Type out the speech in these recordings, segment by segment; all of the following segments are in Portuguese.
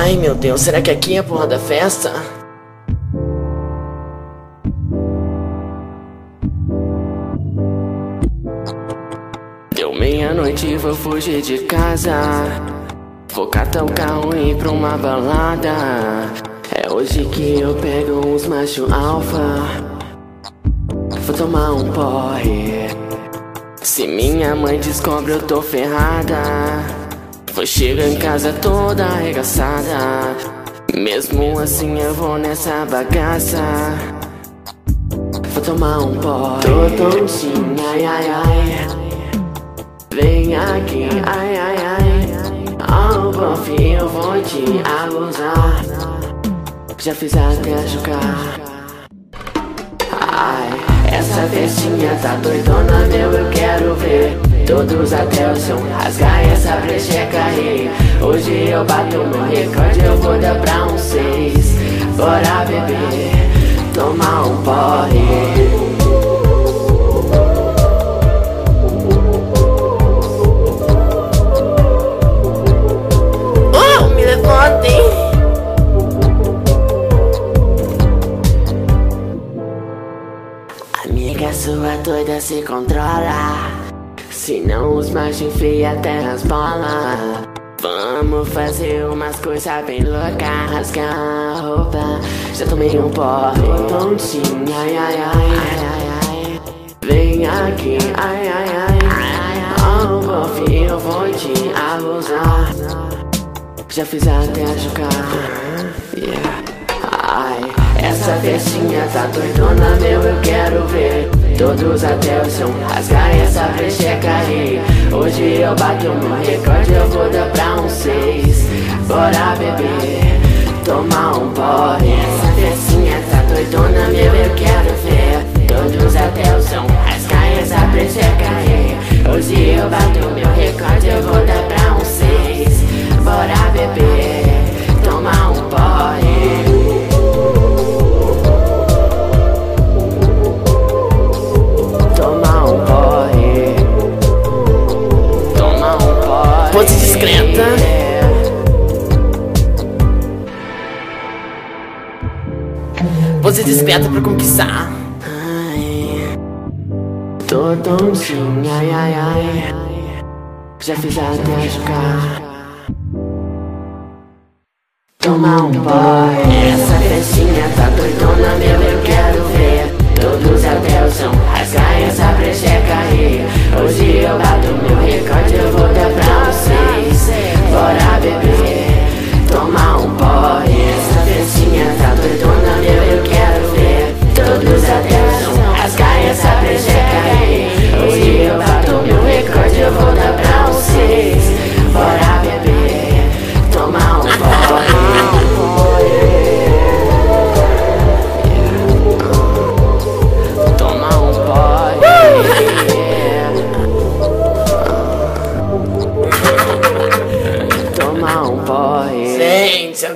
Ai meu Deus, será que aqui é a porra da festa? Deu meia-noite e vou fugir de casa. Vou catar o carro e ir pra uma balada. É hoje que eu pego uns macho alfa. Vou tomar um porre. Se minha mãe descobre, eu tô ferrada. Vou chegar em casa toda arregaçada. Mesmo assim, eu vou nessa bagaça. Vou tomar um porre. Tô tontinha, ai, ai, ai. Vem aqui, ai, ai, ai. Oh, bof, eu vou te abusar. Já fiz até chocar. Ai, essa festinha tá doidona, meu, eu quero ver. Todos até o som, rasgar essa brecheca aí. Hoje eu bato meu recorde, eu vou dar pra um seis. Bora beber, tomar um porre. Oh, me levantem! Amiga sua doida se controla Senão os machos enfia até as bolas. Vamos fazer umas coisas bem loucas Rasgar a roupa. Já tomei um porre Tô tontinha, ai, ai, ai, ai, ai, ai. Vem aqui, ai, ai, ai. Oh, bof, eu vou te abusar. Já fiz até chocar yeah. Ai, essa festinha tá doidona, meu, eu quero ver Todos até o som, rasgar essa brecheca aí Hoje eu bato meu recorde, eu vou dar pra um seis. Bora beber, tomar um porre Pose discreta pra conquistar. Ai, Tô tontinha, ai, ai, ai Já fiz até jogar Tomar um porre Essa festinha tá doidona, meu,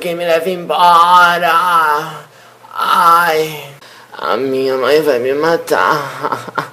alguém me leva embora. Ai, A minha mãe vai me matar